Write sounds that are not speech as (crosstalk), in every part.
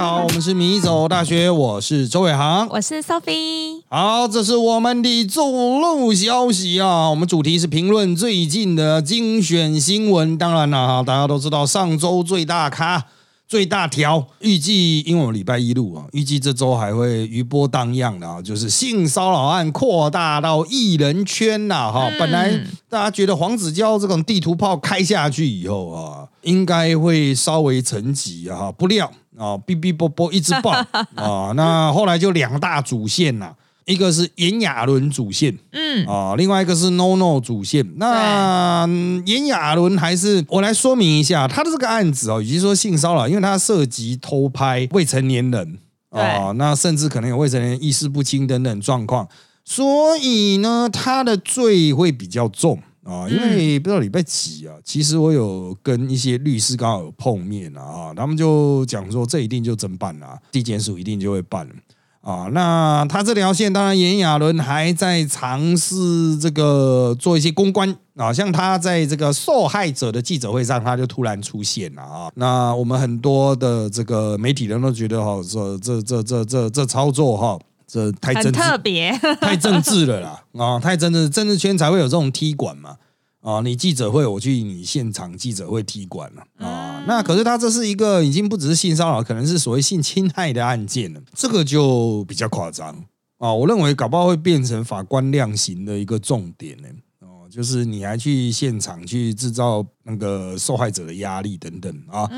家好，我们是米走大学，我是周伟航，我是 Sophie。好，这是我们的走路消息啊。我们主题是评论最近的精选新闻。当然了哈，大家都知道上周最大咖。最大条预计，因为我们礼拜一录啊，预计这周还会余波荡漾的啊，就是性骚扰案扩大到艺人圈呐哈。本来大家觉得黄子佼这种地图炮开下去以后啊，应该会稍微沉寂啊，不料啊，哔哔啵啵一直爆啊，那后来就两大主线呐。一个是炎亚纶主线，嗯啊，另外一个是 No No 主线。那炎亚纶还是我来说明一下他的这个案子哦，以及说性骚扰，因为他涉及偷拍未成年人啊，那甚至可能有未成年人意识不清等等状况，所以呢，他的罪会比较重啊。因为不知道礼拜几啊，其实我有跟一些律师刚好有碰面啊，他们就讲说这一定就真办了，地检署一定就会办。啊，那他这条线，当然炎亚纶还在尝试这个做一些公关啊，像他在这个受害者的记者会上，他就突然出现了啊。那我们很多的这个媒体人都觉得哈，这这这这这这操作哈，这太政特别，(laughs) 太政治了啦啊，太政治，政治圈才会有这种踢馆嘛。啊，你记者会，我去你现场记者会踢馆了啊。那可是他这是一个已经不只是性骚扰，可能是所谓性侵害的案件了，这个就比较夸张啊。我认为搞不好会变成法官量刑的一个重点呢。哦，就是你还去现场去制造那个受害者的压力等等啊。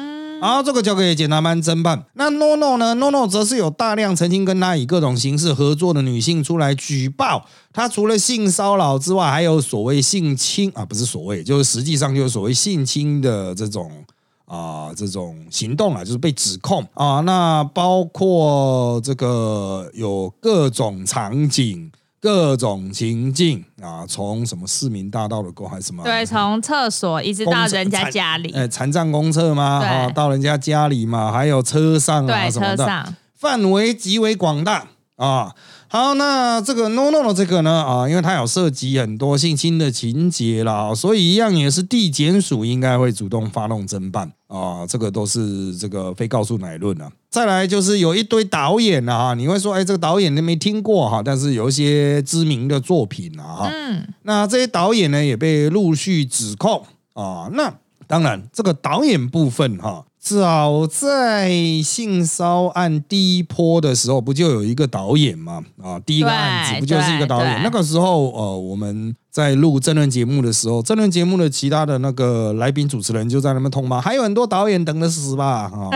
好，这个交给检察班侦办。那 No No 呢？No No 则是有大量曾经跟他以各种形式合作的女性出来举报，他除了性骚扰之外，还有所谓性侵啊，不是所谓，就是实际上就是所谓性侵的这种啊这种行动啊，就是被指控啊。那包括这个有各种场景。各种情境啊，从什么市民大道的过还是什么？对，从厕所一直到人家家里。哎，残障公厕吗？啊，到人家家里嘛，还有车上啊什么的，范围极为广大啊。好，那这个 no no 的这个呢啊，因为它有涉及很多性侵的情节啦，所以一样也是地检署应该会主动发动侦办啊，这个都是这个非告诉乃论啊。再来就是有一堆导演啊，你会说哎，这个导演你没听过哈，但是有一些知名的作品啊哈，嗯，那这些导演呢也被陆续指控啊，那当然这个导演部分哈。早在性骚案第一波的时候，不就有一个导演吗？啊，第一个案子不就是一个导演？那个时候，呃，我们在录争论节目的时候，争论节目的其他的那个来宾主持人就在那边痛骂，还有很多导演等着死吧？啊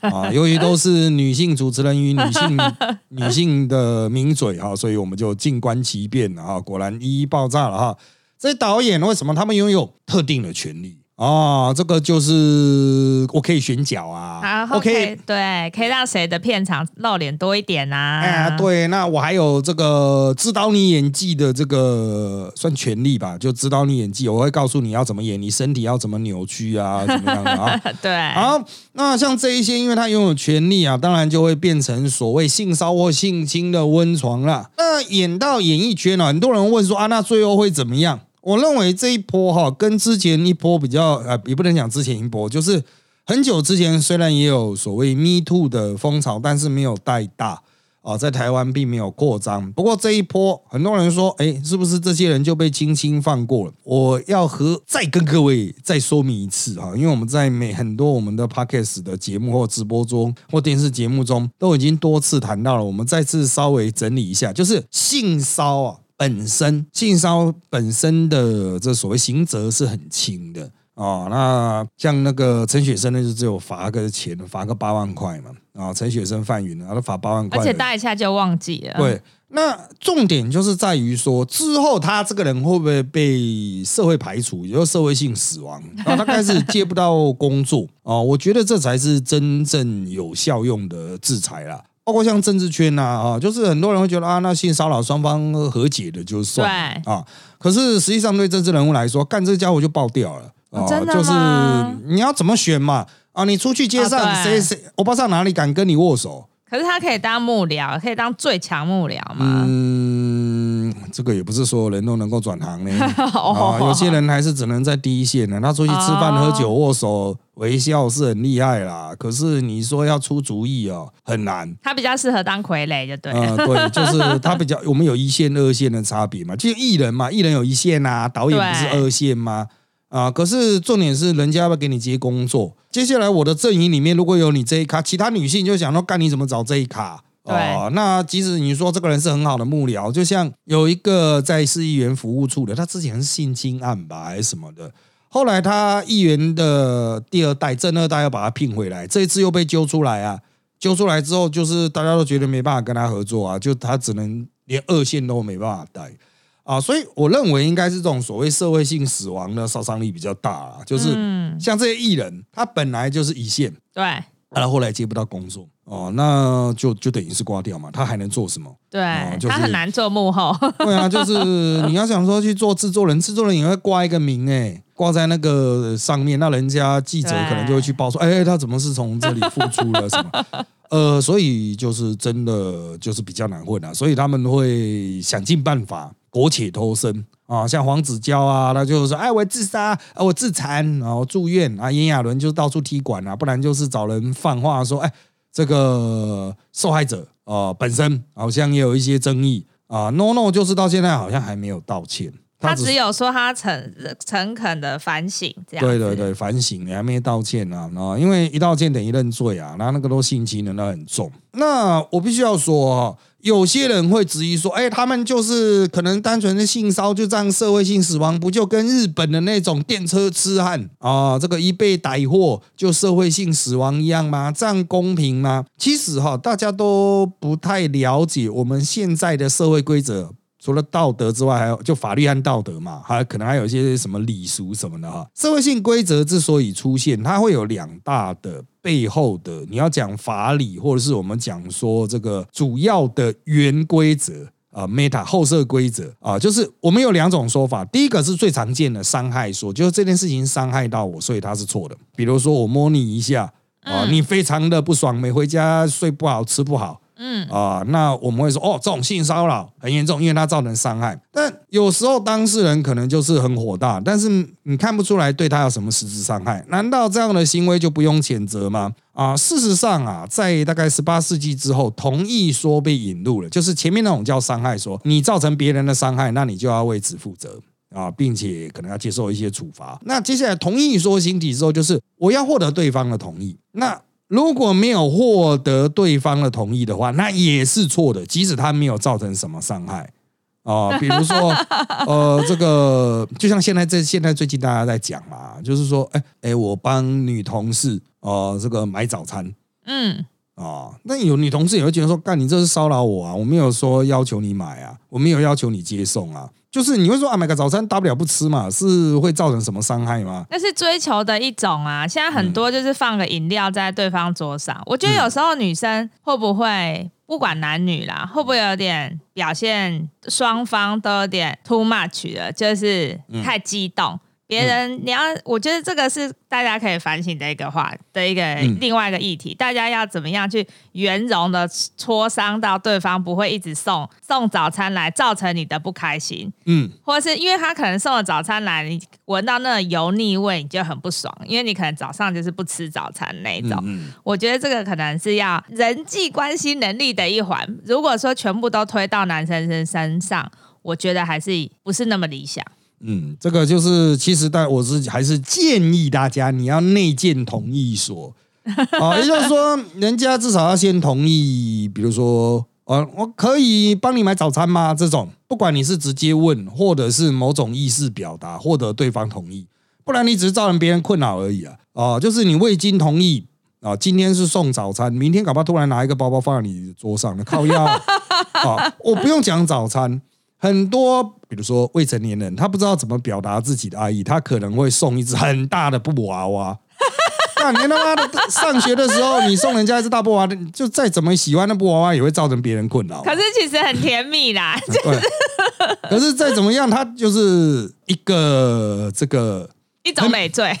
(laughs) 啊，由于都是女性主持人与女性 (laughs) 女性的名嘴哈，所以我们就静观其变了哈。果然一一爆炸了哈。这些导演为什么他们拥有特定的权利？哦，这个就是我可以选角啊，OK，对，可以让谁的片场露脸多一点啊？哎，对，那我还有这个指导你演技的这个算权利吧，就指导你演技，我会告诉你要怎么演，你身体要怎么扭曲啊，(laughs) 怎么样的啊？对，好，那像这一些，因为他拥有权利啊，当然就会变成所谓性骚或性侵的温床了。那演到演艺圈呢，很多人问说啊，那最后会怎么样？我认为这一波哈，跟之前一波比较，呃，也不能讲之前一波，就是很久之前，虽然也有所谓 “me too” 的风潮，但是没有带大啊，在台湾并没有扩张。不过这一波，很多人说，哎，是不是这些人就被轻轻放过了？我要和再跟各位再说明一次哈，因为我们在每很多我们的 podcast 的节目或直播中或电视节目中，都已经多次谈到了，我们再次稍微整理一下，就是性骚啊。本身性骚本身的这所谓刑责是很轻的啊，那像那个陈雪生呢，就只有罚个钱，罚个八万块嘛啊，陈雪生范云啊，他罚八万块，而且搭一下就忘记了。对，那重点就是在于说，之后他这个人会不会被社会排除，也就社会性死亡，然后他开始接不到工作啊？我觉得这才是真正有效用的制裁了。包括像政治圈呐啊，就是很多人会觉得啊，那性骚扰双方和解的就算啊，可是实际上对政治人物来说，干这家伙就爆掉了啊，就是你要怎么选嘛？啊？你出去街上谁谁，我不知道哪里敢跟你握手可是他可以当幕僚，可以当最强幕僚吗？嗯，这个也不是所有人都能够转行呢。(laughs) 啊，哦有些人还是只能在第一线呢。他出去吃饭、哦喝酒、握手、微笑是很厉害啦。可是你说要出主意哦，很难。他比较适合当傀儡，就对了。呃，对，(laughs) 就是他比较，我们有一线、二线的差别嘛。就艺人嘛，艺人有一线啊，导演不是二线吗？啊，可是重点是人家要不要给你接工作？接下来我的阵营里面如果有你这一卡，其他女性就想说，干你怎么找这一卡？对哦，那即使你说这个人是很好的幕僚，就像有一个在市议员服务处的，他之前是性侵案吧还是什么的，后来他议员的第二代、正二代要把他聘回来，这一次又被揪出来啊！揪出来之后，就是大家都觉得没办法跟他合作啊，就他只能连二线都没办法带啊，所以我认为应该是这种所谓社会性死亡的杀伤力比较大啊，就是嗯，像这些艺人，他本来就是一线，对他后来接不到工作哦，那就就等于是挂掉嘛，他还能做什么？对、哦就是他很难做幕后。(laughs) 对啊，就是你要想说去做制作人，制作人也会挂一个名哎、挂在那个上面，那人家记者可能就会去报说，哎、他怎么是从这里付出了什么？呃，所以就是真的就是比较难混啊，所以他们会想尽办法苟且偷生啊，像黄子佼啊，他就是说，哎，我自杀，啊，我自残，然后住院啊，炎亚纶就到处踢馆啊，不然就是找人放话说，哎，这个受害者啊、本身好像也有一些争议啊，no no 就是到现在好像还没有道歉，他只有说他诚诚恳的反省，这样子对对对，反省你还没道歉啊，啊，因为一道歉等于认罪啊，那那个都性侵的，那很重。那我必须要说哦，有些人会质疑说，哎，他们就是可能单纯的性骚就这样社会性死亡，不就跟日本的那种电车痴汉啊，这个一被逮获就社会性死亡一样吗？这样公平吗？其实哈，大家都不太了解我们现在的社会规则。除了道德之外，还有就法律和道德嘛，还可能还有一些什么礼俗什么的哈。社会性规则之所以出现，它会有两大的背后的，你要讲法理，或者是我们讲说这个主要的原规则。啊，meta 后设规则啊，就是我们有两种说法。第一个是最常见的伤害说，就是这件事情伤害到我，所以它是错的。比如说我摸你一下啊，嗯你非常的不爽，没回家睡不好，吃不好，嗯，啊、那我们会说哦，这种性骚扰很严重，因为它造成伤害。但有时候当事人可能就是很火大，但是你看不出来对他有什么实质伤害，难道这样的行为就不用谴责吗？啊，事实上啊，在大概十八世纪之后，同意说被引入了，就是前面那种叫伤害说，你造成别人的伤害，那你就要为此负责。啊，并且可能要接受一些处罚。那接下来同意说形体之后，就是我要获得对方的同意。那如果没有获得对方的同意的话，那也是错的，即使他没有造成什么伤害啊、比如说，(laughs) 呃，这个就像现在这现在最近大家在讲嘛，就是说，哎哎，我帮女同事哦、呃这个买早餐。嗯，哦，那有女同事也会觉得说，干你这是骚扰我啊！我没有说要求你买啊，我没有要求你接送啊，就是你会说啊，买个早餐大不了不吃嘛，是会造成什么伤害吗？那是追求的一种啊。现在很多就是放个饮料在对方桌上，我觉得有时候女生会不会不管男女啦，会不会有点表现双方都有点 too much 了，就是太激动。别人，你要，我觉得这个是大家可以反省的一个话的一个嗯另外一个议题，大家要怎么样去圆融的磋商到对方不会一直送送早餐来，造成你的不开心。嗯，或者是因为他可能送了早餐来，你闻到那个油腻味，你就很不爽，因为你可能早上就是不吃早餐那一种。嗯我觉得这个可能是要人际关系能力的一环。如果说全部都推到男生身身上，我觉得还是不是那么理想。嗯，这个就是其实但我是还是建议大家你要内建同意说，啊，(laughs) 也就是说人家至少要先同意，比如说。呃，我可以帮你买早餐吗？这种，不管你是直接问，或者是某种意思表达，获得对方同意，不然你只是造成别人困扰而已啊！哦、就是你未经同意啊、今天是送早餐，明天搞不好突然拿一个包包放在你桌上了，靠腰啊、(laughs) 我不用讲早餐，很多比如说未成年人，他不知道怎么表达自己的爱意，他可能会送一只很大的布娃娃。(laughs) 那你他妈的上学的时候，你送人家一只大布娃娃，就再怎么喜欢的布娃娃，也会造成别人困扰。可是其实很甜蜜啦，(laughs) 对，可是再怎么样，他就是一个这个 (laughs) 一种美罪。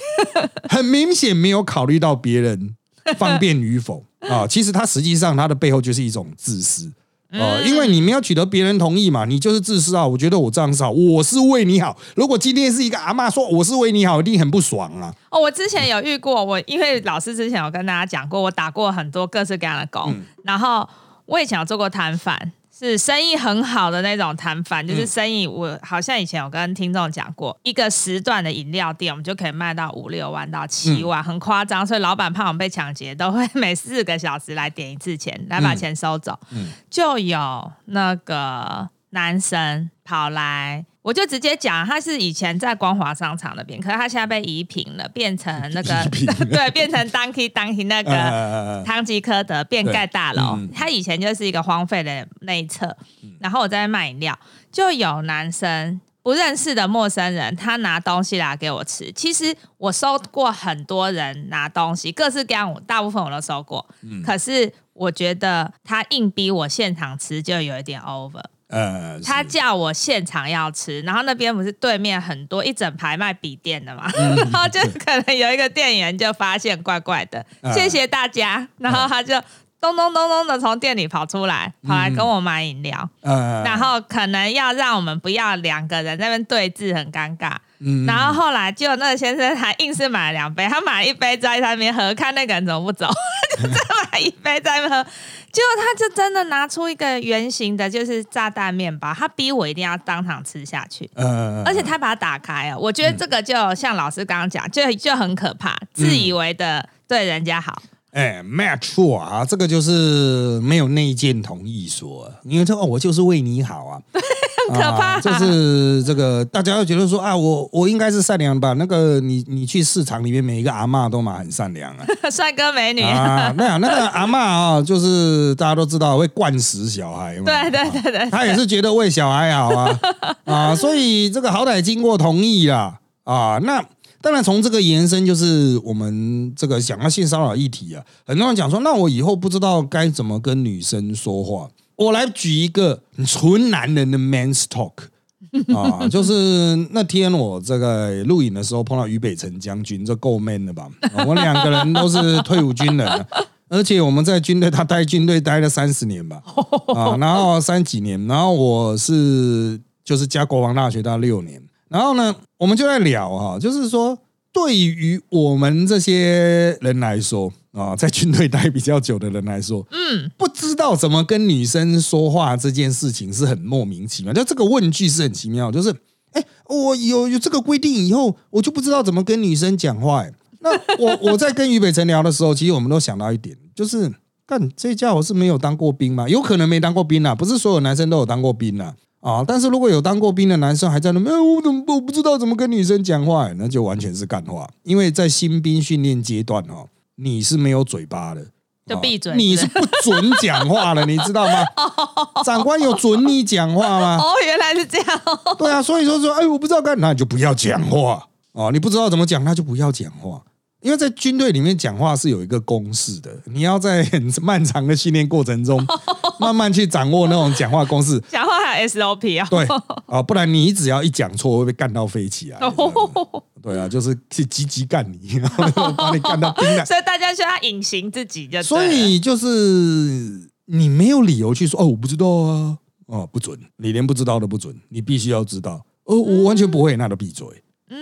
很明显没有考虑到别人方便与否啊，其实他实际上他的背后就是一种自私。哦，因为你没有取得别人同意嘛，你就是自私啊！我觉得我这样子好，我是为你好。如果今天是一个阿妈说我是为你好，一定很不爽啊！哦，我之前有遇过，我因为老师之前有跟大家讲过，我打过很多各式各样的工，然后我以前有做过摊贩。是生意很好的那种摊贩，就是生意。我好像以前有跟听众讲过，一个时段的饮料店，我们就可以卖到五六万到七万，很夸张。所以老板怕我们被抢劫，都会每四个小时来点一次钱，来把钱收走。就有那个男生跑来。我就直接讲，他是以前在光华商场那边，可是他现在被移平了，变成那个 (laughs) 对，变成当 key 当 key 那个汤吉科德变盖大楼。他以前就是一个荒废的那一侧，然后我在卖饮料，就有男生不认识的陌生人，他拿东西来给我吃。其实我收过很多人拿东西，各式各样，大部分我都收过。可是我觉得他硬逼我现场吃，就有一点 over。呃，他叫我现场要吃，然后那边不是对面很多一整排卖笔电的嘛，(laughs) 然后就可能有一个店员就发现怪怪的，谢谢大家，然后他就咚咚咚咚的从店里跑出来，跑来跟我买饮料，然后可能要让我们不要两个人那边对峙，很尴尬。然后后来就那个先生还硬是买了两杯，他买了一杯在那边喝，看那个人怎么不走，就再买一杯在那边喝。结果他就真的拿出一个圆形的，就是炸弹面包，他逼我一定要当场吃下去。嗯，而且他把它打开哦，我觉得这个就像老师刚刚讲，就就很可怕，自以为的对人家好。哎，没错啊，这个就是没有内建同意说，因为这哦，我就是为你好啊。(laughs) 可怕，就是这个，大家会觉得说啊，我我应该是善良吧？那个你你去市场里面，每一个阿妈都嘛很善良啊，(laughs) 帅哥美女啊，那样那个阿妈啊，就是大家都知道会惯死小孩嘛，对对对对，他也是觉得为小孩好啊 (laughs) 啊，所以这个好歹经过同意啦啊，那当然从这个延伸就是我们这个想要性骚扰议题啊，很多人讲说，那我以后不知道该怎么跟女生说话。我来举一个纯男人的 man's talk 啊，(laughs) 就是那天我这个录影的时候碰到于北辰将军，这够 man 的吧？我们两个人都是退伍军人，(laughs) 而且我们在军队，他待军队待了三十年吧，啊，然后三几年，然后我是就是加国防大学待六年，然后呢，我们就在聊哈，就是说对于我们这些人来说。啊，在军队待比较久的人来说，嗯，不知道怎么跟女生说话这件事情是很莫名其妙。就这个问句是很奇妙，就是，哎，我有有这个规定以后，我就不知道怎么跟女生讲话。那我 (laughs) 我在跟俞北辰聊的时候，其实我们都想到一点，就是干这家伙是没有当过兵吗？有可能没当过兵啊，不是所有男生都有当过兵啊。啊，但是如果有当过兵的男生还在那，哎，我怎么我不知道怎么跟女生讲话？那就完全是干话，因为在新兵训练阶段哦。你是没有嘴巴的，就闭嘴。你是不准讲话的，你知道吗？(laughs) 长官有准你讲话吗？哦，原来是这样。对啊，所以说说，哎，我不知道干，那你就不要讲话哦。你不知道怎么讲，那就不要讲话。因为在军队里面讲话是有一个公式的，你要在很漫长的训练过程中，(laughs) 慢慢去掌握那种讲话公式。讲话还有 SOP 啊？对啊，不然你只要一讲错，会被干到飞起来。对啊，就是去积极干你，(laughs) 然后把你干到冰了。所以大家需要隐形自己，就所以就是你没有理由去说哦，我不知道啊，哦不准，你连不知道都不准，你必须要知道。哦，我完全不会，那都闭嘴。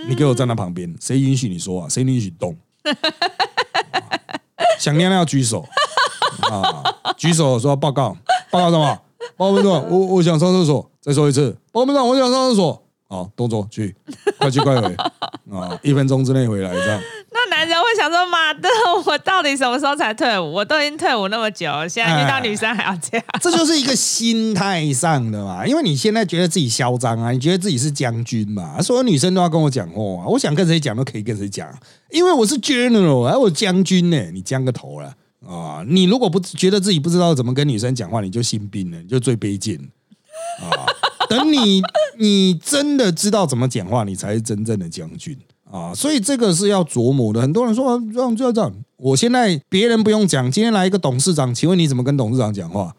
你给我站在旁边，谁允许你说啊？谁允许动？(laughs) 想尿尿举手啊！举手说报告，报告什么？报告班长，我我想上厕所，再说一次。报告班长，我想上厕所。好，动作去，快去快回啊！一分钟之内回来这样。那男人会想说：妈的，我到底什么时候才退伍？我都已经退伍那么久，现在遇到女生还要这样？这就是一个心态上的嘛。因为你现在觉得自己嚣张啊，你觉得自己是将军嘛，所有女生都要跟我讲话，我想跟谁讲都可以跟谁讲，因为我是 general，哎，我将军呢，你将个头了啊！你如果不觉得自己不知道怎么跟女生讲话，你就心病了，你就最卑贱啊！(laughs) 等你，你真的知道怎么讲话，你才是真正的将军啊！所以这个是要琢磨的。很多人说这样就要这样，我现在别人不用讲，今天来一个董事长，请问你怎么跟董事长讲话？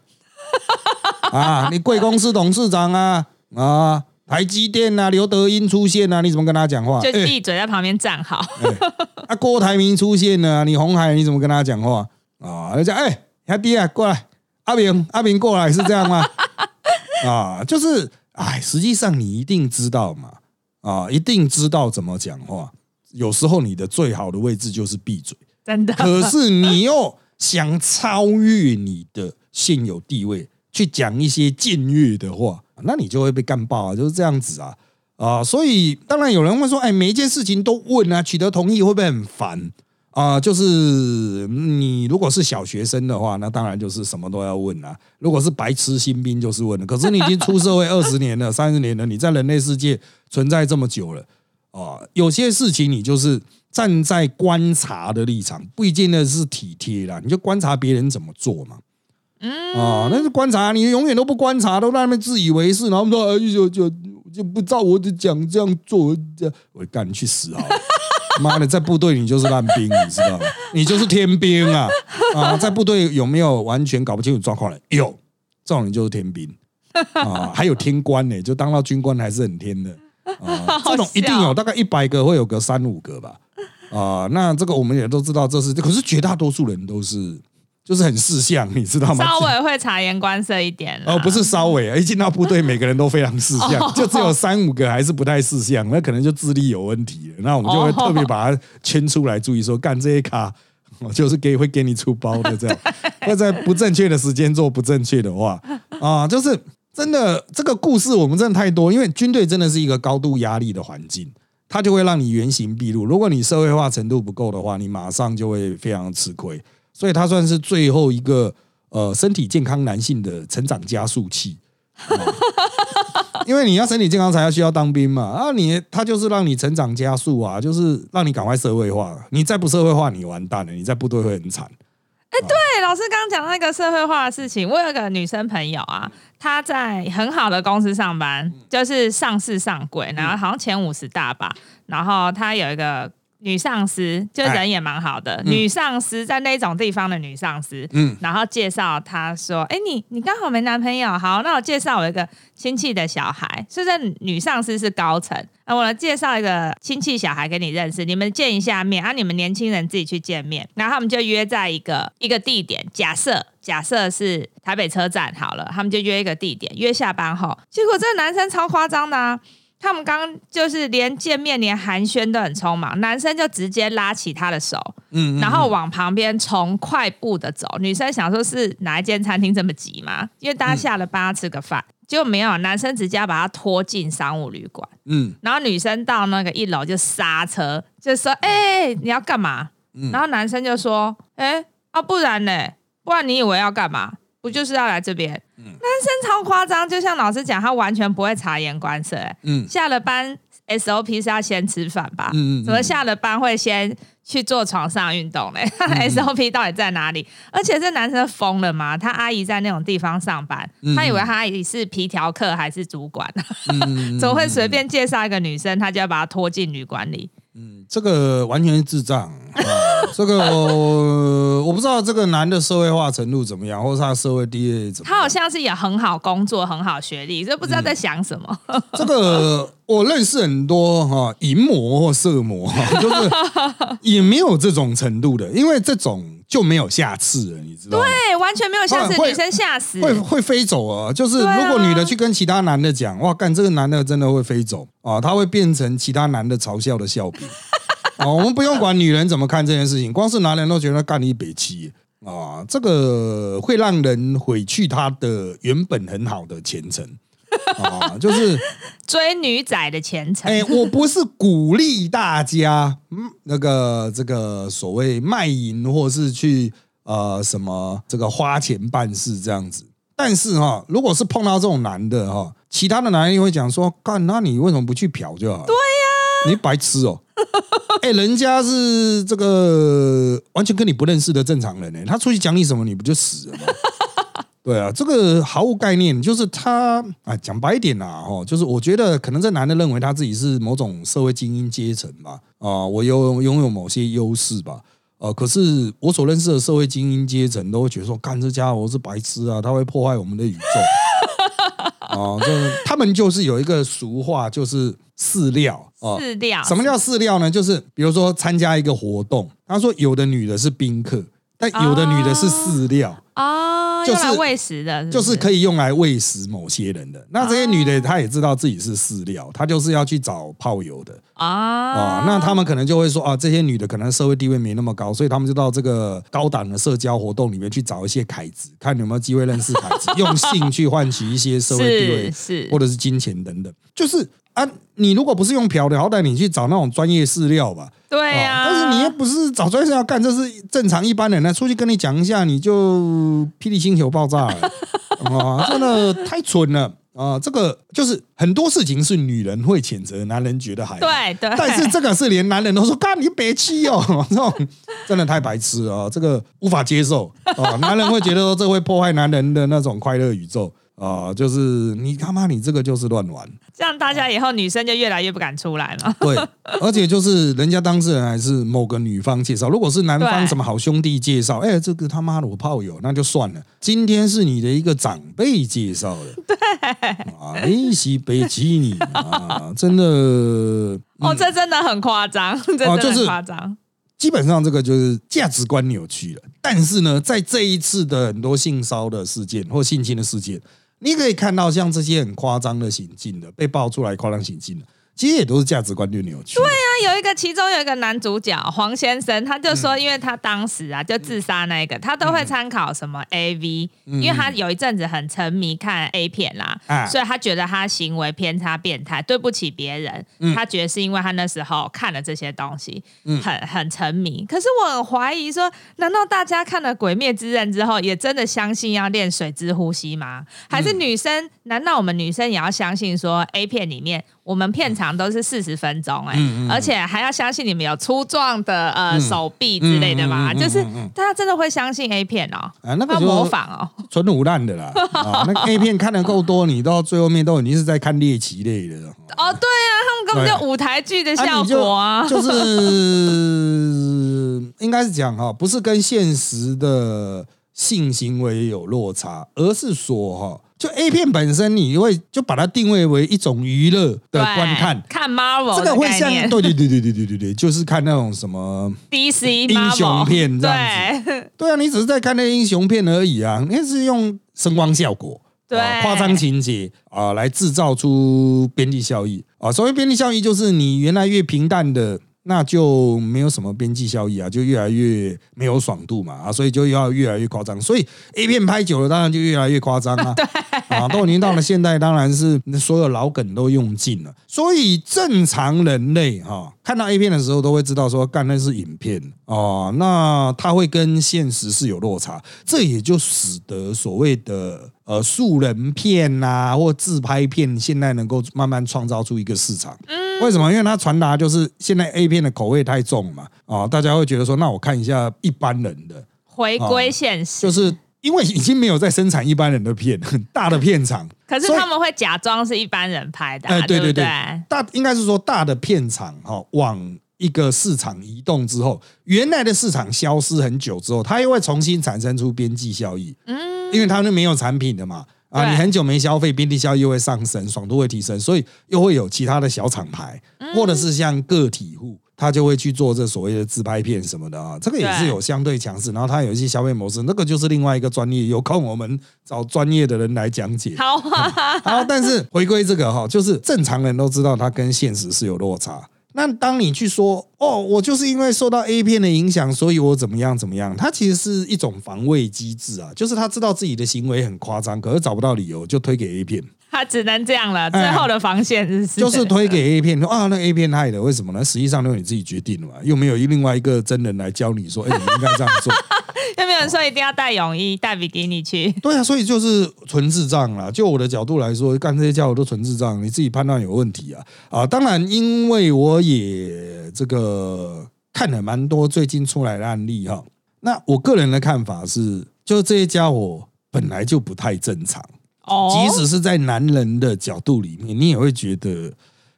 (laughs) 啊，你贵公司董事长啊啊，台积电啊，刘德英出现啊，你怎么跟他讲话？就闭嘴在旁边站好。啊，郭台铭出现了，你红海你怎么跟他讲话？啊，就讲哎，兄弟啊，过来，阿明，阿明过来，是这样吗？(laughs) 啊，就是哎，实际上你一定知道嘛，啊，一定知道怎么讲话。有时候你的最好的位置就是闭嘴，(laughs) 真的。可是你又想超越你的现有地位，去讲一些僭越的话，那你就会被干爆啊，就是这样子啊啊！所以当然有人会说，哎，每一件事情都问啊，取得同意会不会很烦啊？就是你如果是小学生的话，那当然就是什么都要问啊。如果是白痴新兵，就是问了。可是你已经出社会二十年了、(laughs) 三十年了，你在人类世界存在这么久了。啊，有些事情你就是站在观察的立场，不一定的是体贴啦，你就观察别人怎么做嘛。嗯，啊，那是观察，你永远都不观察，都在那边自以为是，然后说就就就不照我的讲这样做，这我干你去死啊！妈的，在部队你就是烂兵，你知道吗？你就是天兵啊！啊，在部队有没有完全搞不清楚状况的？有，这种人就是天兵啊，还有天官呢，就当到军官还是很天的。啊，(laughs) 这种一定有，大概一百个会有个三五个吧。啊，那这个我们也都知道，这是可是绝大多数人都是就是很识相，你知道吗？稍微会察言观色一点。哦，不是稍微，一进到部队，每个人都非常识相，就只有三五个还是不太识相，那可能就智力有问题了。那我们就会特别把它圈出来，注意说干这些卡，就是给会给你出包的这样，(laughs) 会在不正确的时间做不正确的话啊，就是。真的，这个故事我们真的太多，因为军队真的是一个高度压力的环境，它就会让你原形毕露。如果你社会化程度不够的话，你马上就会非常吃亏。所以它算是最后一个呃身体健康男性的成长加速器。(laughs) 因为你要身体健康才要需要当兵嘛啊，你他就是让你成长加速啊，就是让你赶快社会化。你再不社会化，你完蛋了，你在部队会很惨。哎，对，老师刚刚讲那个社会化的事情，我有个女生朋友啊。她在很好的公司上班，就是上市上柜，然后好像前五十大吧。然后她有一个女上司，就人也蛮好的。女上司在那种地方的女上司，嗯，然后介绍他说：“哎，你你刚好没男朋友，好，那我介绍我一个亲戚的小孩。是在女上司是高层，那我来介绍一个亲戚小孩给你认识，你们见一下面，啊，你们年轻人自己去见面。然后他们就约在一个一个地点，假设。”假设是台北车站好了，他们就约一个地点，约下班后。结果这个男生超夸张的啊！他们刚就是连见面连寒暄都很匆忙，男生就直接拉起她的手，嗯，然后往旁边从快步的走。女生想说是哪一间餐厅这么急吗？因为大家下了班吃个饭，结果没有，男生直接把她拖进商务旅馆，嗯，然后女生到那个一楼就刹车，就说：“哎，你要干嘛？”然后男生就说：“哎，啊，不然呢？”不然你以为要干嘛？不就是要来这边？男生超夸张，就像老师讲，他完全不会察言观色。嗯，下了班 SOP 是要先吃饭吧？嗯嗯，怎么下了班会先去做床上运动嘞？(laughs) SOP 到底在哪里？而且这男生疯了吗？他阿姨在那种地方上班，他以为他阿姨是皮条客还是主管？(laughs) 怎么会随便介绍一个女生，他就要把她拖进旅馆里？嗯，这个完全是智障。(laughs) 这个我我不知道，这个男的社会化程度怎么样，或者他社会地位怎么？他好像是也很好工作，很好学历，就不知道在想什么。这个我认识很多哈，淫魔或色魔，就是 (laughs) 也没有这种程度的，因为这种就没有下次了，你知道吗？对，完全没有下次，女生吓死，会会飞走啊！就是如果女的去跟其他男的讲，哇，干这个男的真的会飞走啊，他会变成其他男的嘲笑的笑柄。(laughs) 啊，我们不用管女人怎么看这件事情，光是男人都觉得干你北七啊，这个会让人毁去他的原本很好的前程啊，(laughs) 就是 (laughs) 追女仔的前程。哎，我不是鼓励大家，嗯，那个这个所谓卖淫或是去呃什么这个花钱办事这样子，但是哈，如果是碰到这种男的哈，其他的男人会讲说，干，那你为什么不去嫖就好？对呀，你白痴哦。(laughs) 哎，人家是这个完全跟你不认识的正常人呢，他出去讲你什么，你不就死了吗？对啊，这个毫无概念。就是他啊，讲白一点呐，哦，就是我觉得可能这男的认为他自己是某种社会精英阶层吧，啊，我有拥有某些优势吧，呃，可是我所认识的社会精英阶层都会觉得说，干这家伙是白痴啊，他会破坏我们的宇宙。哦，(laughs) 就是他们就是有一个俗话，就是饲料啊。饲料，什么叫饲料呢？就是比如说参加一个活动，他说有的女的是宾客，但有的女的是饲料。哦，就是用来喂食的，就是可以以用来喂食某些人的。那这些女的，她也知道自己是饲料，她就是要去找炮友的啊啊。那他们可能就会说啊，这些女的可能社会地位没那么高，所以他们就到这个高档的社交活动里面去找一些凯子，看有没有机会认识凯子，(laughs) 用性去换取一些社会地位是是或者是金钱等等。就是啊，你如果不是用漂的，好歹你去找那种专业饲料吧。对呀、啊但是你又不是找专业要干，这是正常一般人呢，出去跟你讲一下，你就霹雳星球爆炸了啊！(laughs) 真的太蠢了啊！这个就是很多事情是女人会谴责，男人觉得还对对，但是这个是连男人都说：“干你别气哦！” (laughs) 这种真的太白痴了啊，这个无法接受啊！男人会觉得说这会破坏男人的那种快乐宇宙啊！就是你他妈你这个就是乱玩。这样大家以后女生就越来越不敢出来了。(laughs) 对，而且就是人家当事人还是某个女方介绍，如果是男方什么好兄弟介绍，哎，这个他妈的我炮友，那就算了。今天是你的一个长辈介绍的，对，哎，西北基你啊，真的，(laughs) 哦，这真的很夸张，这真的是很夸张。基本上这个就是价值观扭曲了。但是呢，在这一次的很多性骚的事件或性侵的事件，你可以看到像这些很夸张的行径的被爆出来夸张行径的，其实也都是价值观就扭曲。对啊有一个，其中有一个男主角黄先生，他就说，因为他当时啊，就自杀那一个，他都会参考什么 A V，、因为他有一阵子很沉迷看 A 片啦，啊所以他觉得他行为偏差、变态，对不起别人。他觉得是因为他那时候看了这些东西，很很沉迷。可是我很怀疑说，难道大家看了《鬼灭之刃》之后，也真的相信要练水之呼吸吗？还是女生？难道我们女生也要相信说 A 片里面我们片长都是四十分钟、哎、而且还要相信你们有粗壮的呃、手臂之类的嘛？就是大家真的会相信 A 片哦？啊，那个模仿哦？纯腐烂的啦 (laughs) 啊！那个 A 片看的够多，你到最后面都已经是在看猎奇类的了。哦，对啊，他们根本就舞台剧的效果啊！就就是 (laughs) 应该是讲哈，不是跟现实的性行为有落差，而是说哈，就 A 片本身，你会就把它定位为一种娱乐的观看。看 Marvel 这个会像对对对对对对对对，就是看那种什么 DC 英雄片这样子对啊，你只是在看那英雄片而已啊，那是用声光效果。对啊夸张情节啊、来制造出边际效益啊。所谓边际效益，就是你原来越平淡的，那就没有什么边际效益啊，就越来越没有爽度嘛啊，所以就要越来越夸张。所以 A 片拍久了，当然就越来越夸张啊。(laughs) 啊，都已经到了现代，当然是所有老梗都用尽了。所以正常人类哈、看到 A 片的时候，都会知道说，干那是影片哦，那它会跟现实是有落差，这也就使得所谓的呃素人片呐、或自拍片，现在能够慢慢创造出一个市场。为什么？因为它传达就是现在 A 片的口味太重嘛，啊、大家会觉得说，那我看一下一般人的，回归现实，就是因为已经没有在生产一般人的片，很 (laughs) 大的片场。可是他们会假装是一般人拍的、啊，哎，对对对，大应该是说大的片场哈、往一个市场移动之后，原来的市场消失很久之后，它又会重新产生出边际效益。嗯，因为它是没有产品的嘛。啊，你很久没消费，边际效益又会上升，爽度会提升，所以又会有其他的小厂牌，嗯或者是像个体户，他就会去做这所谓的自拍片什么的啊，这个也是有相对强势，然后它有一些消费模式，那个就是另外一个专业，有空我们找专业的人来讲解。好啊，好，但是回归这个哈，就是正常人都知道它跟现实是有落差。那当你去说哦，我就是因为受到 A 片的影响，所以我怎么样怎么样，它其实是一种防卫机制啊，就是他知道自己的行为很夸张，可是找不到理由，就推给 A 片，他只能这样了。最后的防线是哎就是推给 A 片说啊，那 A 片害的，为什么呢？实际上都是你自己决定的嘛，又没有另外一个真人来教你说，哎，你应该这样做。又没有人说一定要带泳衣、带比基尼去。对啊，所以就是纯智障啦。就我的角度来说，干这些家伙都纯智障，你自己判断有问题啊啊！当然，因为我也这个看了蛮多最近出来的案例哈。那我个人的看法是，就这些家伙本来就不太正常，哦，即使是在男人的角度里面，你也会觉得。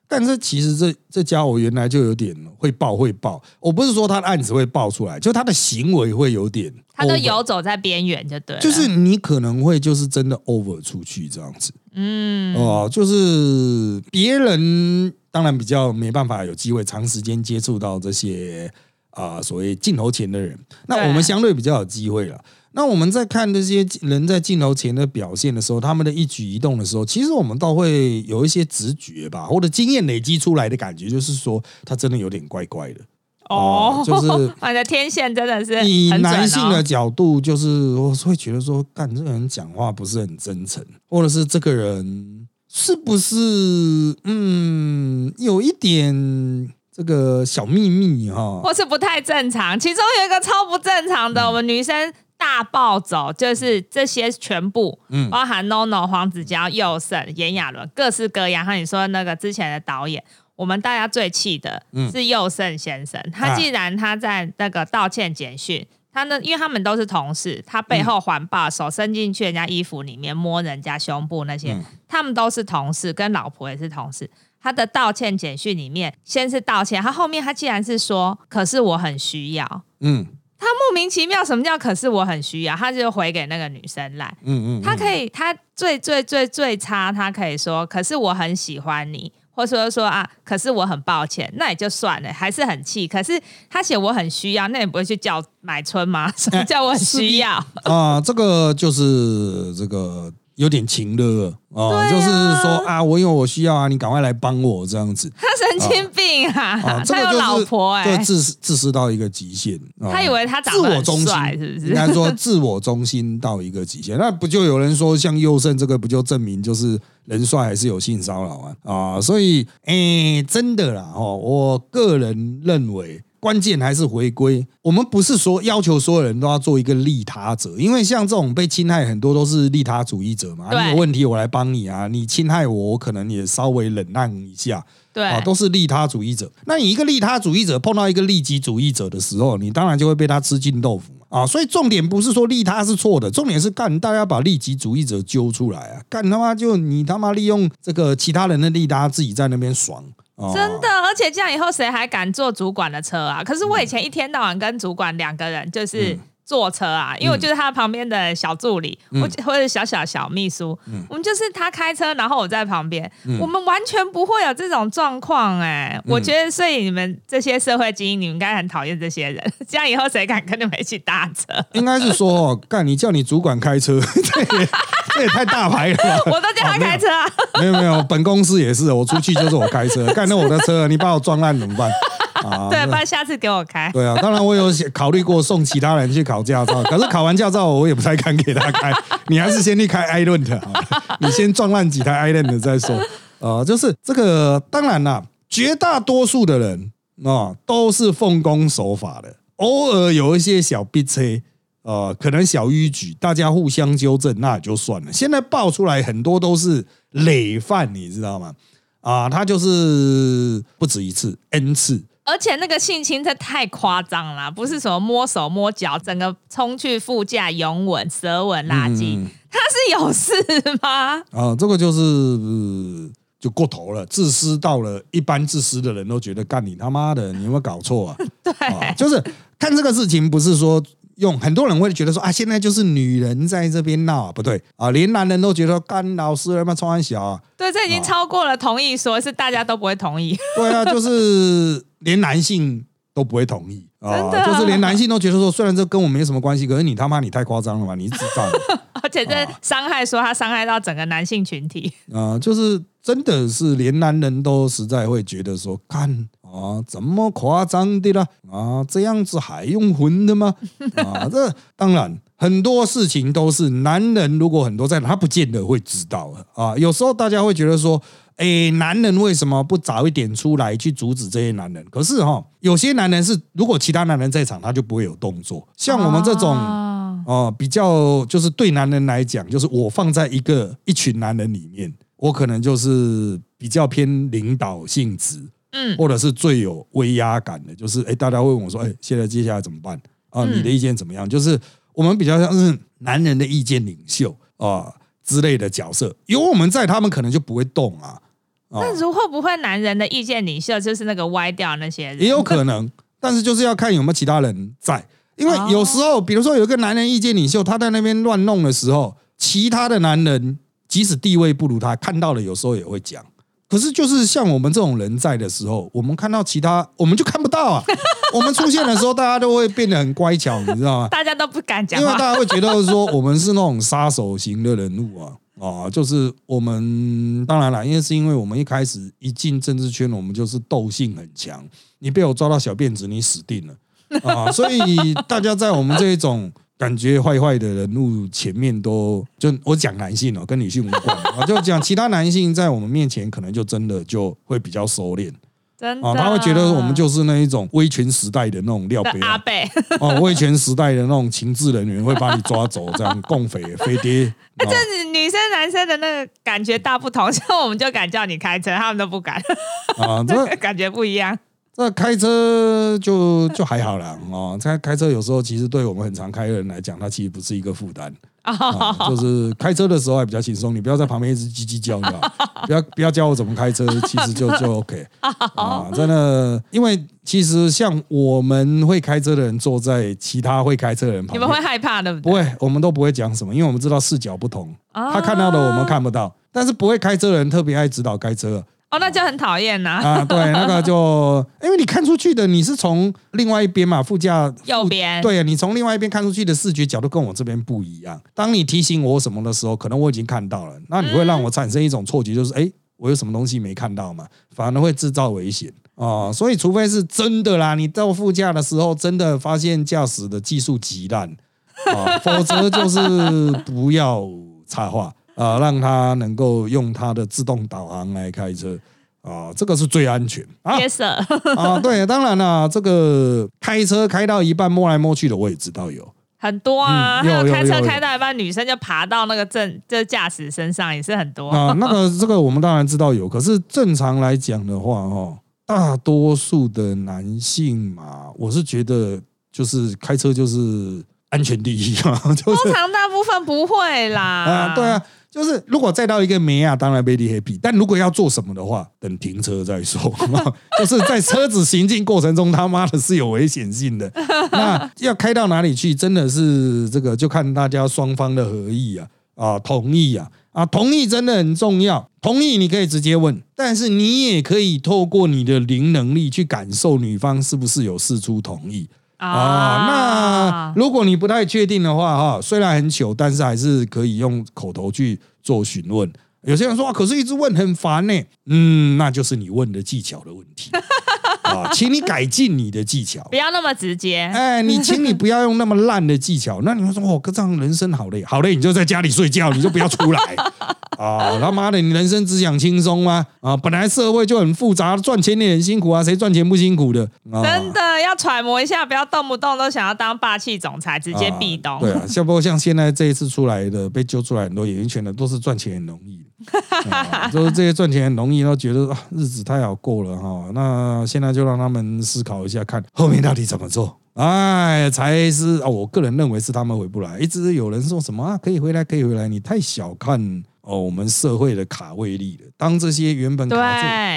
但是其实这这家伙原来就有点会爆会爆，我不是说他的案子会爆出来，就他的行为会有点 over，他都游走在边缘就对了。就是你可能会就是真的 over 出去这样子，嗯，哦，就是别人当然比较没办法有机会长时间接触到这些啊、所谓镜头前的人，那我们相对比较有机会了。那我们在看这些人在镜头前的表现的时候，他们的一举一动的时候，其实我们倒会有一些直觉吧，或者经验累积出来的感觉，就是说他真的有点怪怪的。哦就是 (laughs) 我的天线真的是以男性的哦。角度，就是我会觉得说，干这个人讲话不是很真诚，或者是这个人是不是嗯有一点这个小秘密哈？或是不太正常。其中有一个超不正常嗯的，我们女生大暴走，就是这些全部，嗯包含 NONO、黄子佼、佑胜、炎亚纶，各式各样。和你说那个之前的导演，我们大家最气的嗯是佑胜先生。他啊既然他在那个道歉简讯。他呢？因为他们都是同事，他背后环抱，手伸进去人家衣服里面摸人家胸部那些，嗯他们都是同事，跟老婆也是同事。他的道歉简讯里面，先是道歉，他后面他既然是说，可是我很需要，嗯他莫名其妙，什么叫可是我很需要？他就回给那个女生来，嗯嗯，他可以，他最最最最差，他可以说，可是我很喜欢你，或者说说啊，可是我很抱歉，那也就算了，还是很气。可是他写我很需要，那你不会去叫买春吗？什么叫我很需要？啊，这个就是这个有点情勒啊，就是说啊，我有我需要啊，你赶快来帮我这样子他神经病啊！啊，这他有个就是老婆哎、就自私自私到一个极限。啊他以为他长得很自我中心帅，是不是？应该说自我中心到一个极限，那不就有人说像佑胜这个不就证明就是人帅还是有性骚扰啊啊？所以诶、真的啦哦，我个人认为。关键还是回归，我们不是说要求所有人都要做一个利他者，因为像这种被侵害很多都是利他主义者嘛。你有问题我来帮你啊，你侵害我，我可能也稍微忍让一下。对、啊，都是利他主义者。那你一个利他主义者碰到一个利己主义者的时候，你当然就会被他吃尽豆腐嘛啊！所以重点不是说利他是错的，重点是干大家把利己主义者揪出来啊！干他妈就你他妈利用这个其他人的利他，自己在那边爽。啊真的，而且这样以后谁还敢坐主管的车啊？可是我以前一天到晚跟主管两个人就是嗯坐车啊，因为我就是他旁边的小助理，嗯我或者小小小秘书，我们就是他开车，然后我在旁边，我们完全不会有这种状况哎。我觉得，所以你们这些社会精英，你们应该很讨厌这些人。(laughs) 这样以后谁敢跟你们一起搭车？应该是说，哦 (laughs) 干你叫你主管开车，(laughs) 这也这也太大牌了吧？我都叫他开车啊！没有没有，本公司也是，我出去就是我开车，干那我的车，你把我撞烂怎么办？啊，(laughs) 对，然下次给我开。对啊，当然我有考虑过送其他人去考驾照，(laughs) 可是考完驾照我也不太敢给他开，你还是先去开 i l a n d 啊，(laughs) 你先撞烂几台 i l a n d 再说。呃，就是这个，当然啦，绝大多数的人啊、都是奉公守法的，偶尔有一些小逼车。呃，可能小逾矩，大家互相纠正，那也就算了。现在爆出来很多都是累犯，你知道吗？啊，他就是不止一次，n 次，而且那个性侵这太夸张了，不是什么摸手摸脚，整个冲去副驾拥吻、舌吻、垃圾，嗯他是有事吗？啊，这个就是、呃就过头了，自私到了一般自私的人都觉得干你他妈的，你有没有搞错啊？(laughs) 对，啊，就是看这个事情，不是说用很多人会觉得说啊，现在就是女人在这边闹啊，不对啊，连男人都觉得干老师他妈穿小啊，对，这已经超过了同意说，是大家都不会同意。对啊，就是连男性都不会同意啊就是连男性都觉得说，虽然这跟我没什么关系，可是你他妈你太夸张了吧，你是智障。(laughs) 而且这伤害说他伤害到整个男性群体，啊、就是真的是连男人都实在会觉得说，看啊，怎么夸张的啦？啊，这样子还用混的吗？啊，这当然很多事情都是男人如果很多在，他不见得会知道的啊。有时候大家会觉得说，哎，男人为什么不早一点出来去阻止这些男人？可是哈、有些男人是如果其他男人在场，他就不会有动作。像我们这种。哦哦，比较就是对男人来讲，就是我放在一个一群男人里面，我可能就是比较偏领导性质，嗯，或者是最有威压感的，就是哎，大家会问我说，哎，现在接下来怎么办啊？嗯你的意见怎么样？就是我们比较像是男人的意见领袖啊之类的角色，有我们在，他们可能就不会动啊。啊那如会不会男人的意见领袖就是那个歪掉那些人？也有可能，但是就是要看有没有其他人在，因为哦有时候，比如说有一个男人意见领袖，他在那边乱弄的时候，其他的男人即使地位不如他，看到了有时候也会讲可是就是像我们这种人在的时候，我们看到其他，我们就看不到啊。我们出现的时候，大家都会变得很乖巧，你知道吗？(laughs) 大家都不敢讲因为大。家会觉得说我们是那种杀手型的人物啊。啊，就是我们当然了，因为是因为我们一开始一进政治圈，我们就是斗性很强。你被我抓到小辫子，你死定了啊！所以大家在我们这一种感觉坏坏的人物前面都，就我讲男性哦，跟女性无关啊，就讲其他男性在我们面前可能就真的就会比较收敛真的，啊，他会觉得我们就是那一种威权时代的那种料的杯啊，阿贝。哦，威权时代的那种情治人员会把你抓走，这样共匪飞碟。(laughs) 啊女生男生的那个感觉大不同，(laughs) 像我们就敢叫你开车，他们都不敢，啊，(laughs) 这感觉不一样。那开车就就还好啦。哦。开开车有时候其实对我们很常开的人来讲，它其实不是一个负担啊，就是开车的时候还比较轻松。你不要在旁边一直叽叽叫，你知道 (laughs) 不要不要教我怎么开车，(laughs) 其实就就 OK 啊，真的，因为其实像我们会开车的人坐在其他会开车的人旁边，你们会害怕的不会，我们都不会讲什么，因为我们知道视角不同，哦。他看到的我们看不到。但是不会开车的人特别爱指导开车哦，那就很讨厌呐。啊，对，那个就 (laughs) 因为你看出去的你是从另外一边嘛，副驾右边对啊，你从另外一边看出去的视觉角度跟我这边不一样。当你提醒我什么的时候，可能我已经看到了，那你会让我产生一种错觉，就是哎、诶我有什么东西没看到嘛，反而会制造危险哦、所以除非是真的啦，你到副驾的时候真的发现驾驶的技术极烂啊，否则就是不要插话啊，让他能够用他的自动导航来开车。啊，这个是最安全啊！Yes sir，(laughs) 啊，对，当然啦，这个开车开到一半摸来摸去的，我也知道有。很多啊，嗯有还有开车有有有开到一半，女生就爬到那个正就是驾驶身上，也是很多。啊，那个这个我们当然知道有，可是正常来讲的话，哦，大多数的男性嘛，我是觉得就是开车就是安全第一嘛，(laughs) 就是通常大部分不会啦。啊，对啊，就是如果再到一个梅亚，当然 very happy，但如果要做什么的话，等停车再说。(laughs) 就是在车子行进过程中，他妈的是有危险性的。(laughs) 那要开到哪里去，真的是这个就看大家双方的合意啊啊，同意啊啊，同意真的很重要。同意你可以直接问，但是你也可以透过你的零能力去感受女方是不是有事出同意。啊，那如果你不太确定的话，哈，虽然很糗，但是还是可以用口头去做询问。有些人说啊，可是一直问很烦呢。嗯，那就是你问的技巧的问题 (laughs) 啊，请你改进你的技巧不。要那么直接。哎，你请你不要用那么烂的技巧。那你会说哦，哥这样人生好累，好累，你就在家里睡觉，你就不要出来啊！他妈的，你人生只想轻松吗？啊，本来社会就很复杂，赚钱也很辛苦啊，谁赚钱不辛苦的？啊、真的要揣摩一下，不要动不动都想要当霸气总裁，直接壁咚。啊对啊，(laughs) 像不过像现在这一次出来的被揪出来很多演艺圈的，都是赚钱很容易 (laughs) 就是这些赚钱很容易，然后觉得啊日子太好过了哈。那现在就让他们思考一下，看后面到底怎么做。(laughs) 哎，才是啊！我个人认为是他们回不来。一直有人说什么啊，可以回来，可以回来，你太小看哦我们社会的卡位力了。当这些原本卡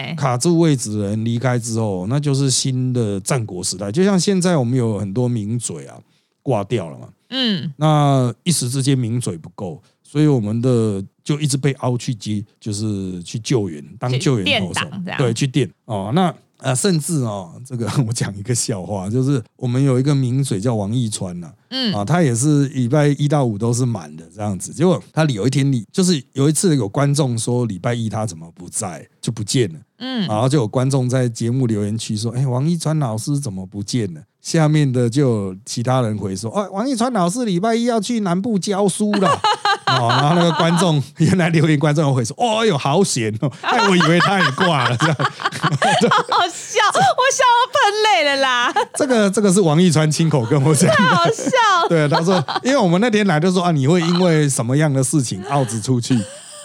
住，卡住位置的人离开之后，那就是新的战国时代。就像现在我们有很多名嘴啊挂掉了嘛，嗯，那一时之间名嘴不够，所以我们的就一直被凹去接，就是去救援，当救援垫投手对，去垫哦。那呃，甚至哦，这个 (laughs) 我讲一个笑话，就是我们有一个名嘴叫王一川呐、嗯啊，他也是礼拜一到五都是满的这样子。结果他有一天礼，就是有一次有观众说礼拜一他怎么不在，就不见了。嗯，然后就有观众在节目留言区说：“哎，王一川老师怎么不见了？”下面的就有其他人回说：“哦，王一川老师礼拜一要去南部教书了。” (laughs) 哦，然后那个观众 (laughs) 原来留言观众会说：“哦哟，好险哦！”哎，我以为他也挂了。这样，(laughs) 好笑，我笑到喷泪了啦，(laughs) 这个这个是王一川亲口跟我讲的。好笑。对，他说，因为我们那天来就说啊，你会因为什么样的事情傲子出去？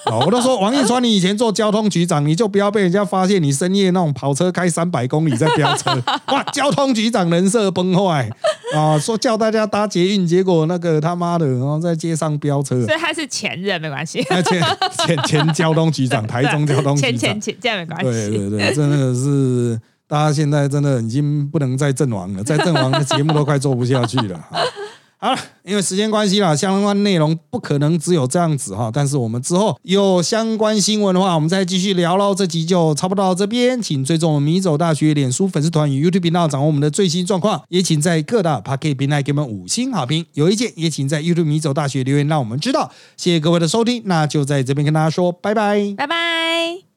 (laughs) 哦，我都说 (laughs) 王一川，你以前做交通局长，你就不要被人家发现你深夜那种跑车开三百公里在飙车，(laughs) 哇！交通局长人设崩坏啊，说叫大家搭捷运，结果那个他妈的，然后在街上飙车。所以他是前任没关系，那前前前交通局长，台中交通局长前前，前这样没关系。对对对，真的是大家现在真的已经不能再阵亡了，再阵亡的节目都快做不下去了。好了，因为时间关系啦，相关内容不可能只有这样子哈。但是我们之后有相关新闻的话，我们再继续聊喽。这集就差不多到这边，请追踪我们米走大学脸书粉丝团与 YouTube 频道，掌握我们的最新状况。也请在各大 p a r k e t 平台给我们五星好评。有意见也请在 YouTube 米走大学留言，让我们知道。谢谢各位的收听，那就在这边跟大家说拜拜，拜拜。